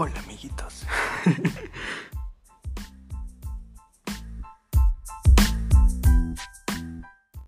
Hola, amiguitos.